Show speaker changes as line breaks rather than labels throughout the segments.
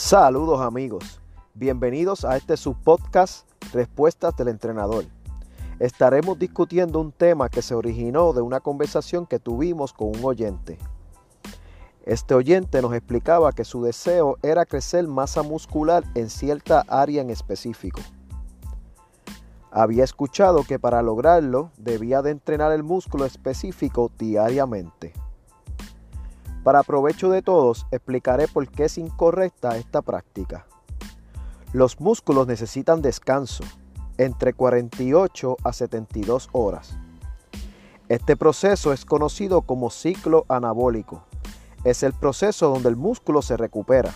Saludos amigos, bienvenidos a este subpodcast Respuestas del Entrenador. Estaremos discutiendo un tema que se originó de una conversación que tuvimos con un oyente. Este oyente nos explicaba que su deseo era crecer masa muscular en cierta área en específico. Había escuchado que para lograrlo debía de entrenar el músculo específico diariamente. Para provecho de todos, explicaré por qué es incorrecta esta práctica. Los músculos necesitan descanso, entre 48 a 72 horas. Este proceso es conocido como ciclo anabólico. Es el proceso donde el músculo se recupera.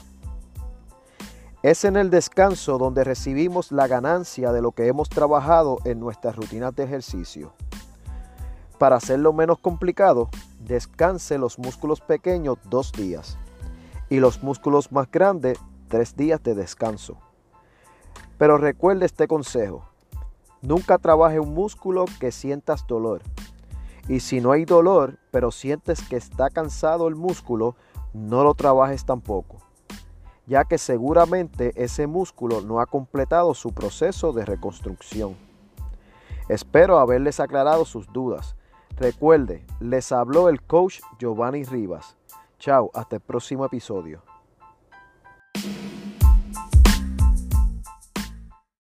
Es en el descanso donde recibimos la ganancia de lo que hemos trabajado en nuestras rutinas de ejercicio. Para hacerlo menos complicado, descanse los músculos pequeños dos días y los músculos más grandes tres días de descanso. Pero recuerde este consejo. Nunca trabaje un músculo que sientas dolor. Y si no hay dolor, pero sientes que está cansado el músculo, no lo trabajes tampoco, ya que seguramente ese músculo no ha completado su proceso de reconstrucción. Espero haberles aclarado sus dudas. Recuerde, les habló el coach Giovanni Rivas. Chao, hasta el próximo episodio.